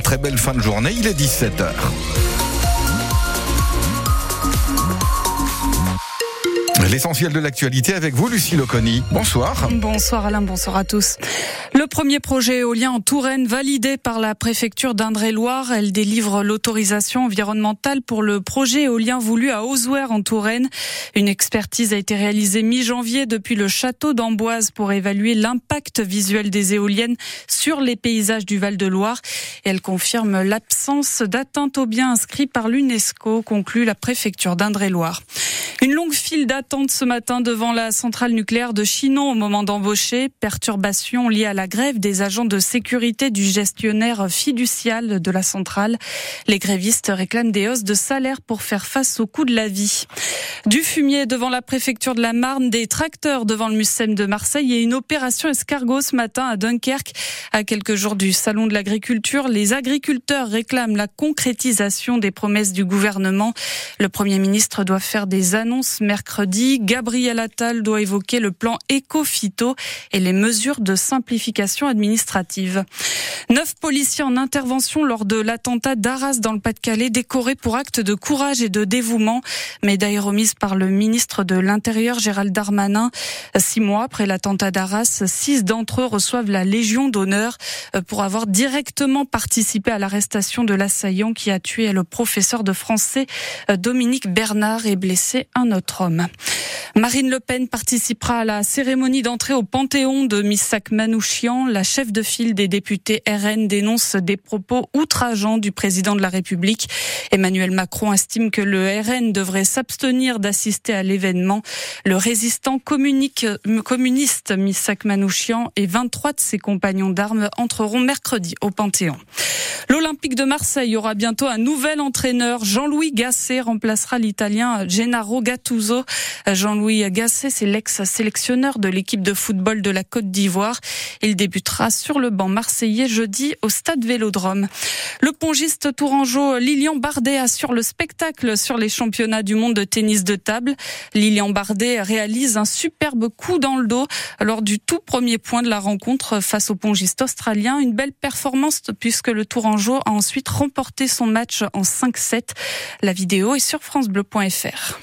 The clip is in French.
très belle fin de journée. Il est 17h. L'essentiel de l'actualité avec vous, Lucie Loconi. Bonsoir. Bonsoir Alain, bonsoir à tous. Le premier projet éolien en Touraine validé par la préfecture d'Indre-et-Loire. Elle délivre l'autorisation environnementale pour le projet éolien voulu à Osouer en Touraine. Une expertise a été réalisée mi-janvier depuis le château d'Amboise pour évaluer l'impact visuel des éoliennes sur les paysages du Val-de-Loire. elle confirme l'absence d'atteinte aux biens inscrits par l'UNESCO, conclut la préfecture d'Indre-et-Loire. Longue file d'attente ce matin devant la centrale nucléaire de Chinon au moment d'embaucher. Perturbations liées à la grève des agents de sécurité du gestionnaire fiducial de la centrale. Les grévistes réclament des hausses de salaire pour faire face au coût de la vie. Du fumier devant la préfecture de la Marne, des tracteurs devant le Mucem de Marseille et une opération escargot ce matin à Dunkerque. À quelques jours du salon de l'agriculture, les agriculteurs réclament la concrétisation des promesses du gouvernement. Le Premier ministre doit faire des annonces mercredi. Gabriel Attal doit évoquer le plan éco-phyto et les mesures de simplification administrative. Neuf policiers en intervention lors de l'attentat d'Arras dans le Pas-de-Calais, décorés pour actes de courage et de dévouement. Médaille remise par le ministre de l'Intérieur Gérald Darmanin. Six mois après l'attentat d'Arras, six d'entre eux reçoivent la Légion d'honneur pour avoir directement participé à l'arrestation de l'assaillant qui a tué le professeur de français Dominique Bernard et blessé un autre Marine Le Pen participera à la cérémonie d'entrée au Panthéon de Missak Manouchian. La chef de file des députés RN dénonce des propos outrageants du président de la République. Emmanuel Macron estime que le RN devrait s'abstenir d'assister à l'événement. Le résistant communiste Missak Manouchian et 23 de ses compagnons d'armes entreront mercredi au Panthéon. L'Olympique de Marseille aura bientôt un nouvel entraîneur. Jean-Louis Gasset remplacera l'Italien Gennaro Gattuso. Jean-Louis Gasset, c'est l'ex-sélectionneur de l'équipe de football de la Côte d'Ivoire. Il débutera sur le banc marseillais jeudi au stade Vélodrome. Le pongiste tourangeau Lilian Bardet assure le spectacle sur les championnats du monde de tennis de table. Lilian Bardet réalise un superbe coup dans le dos lors du tout premier point de la rencontre face au pongiste australien. Une belle performance puisque le tourangeau a ensuite remporté son match en 5-7. La vidéo est sur francebleu.fr.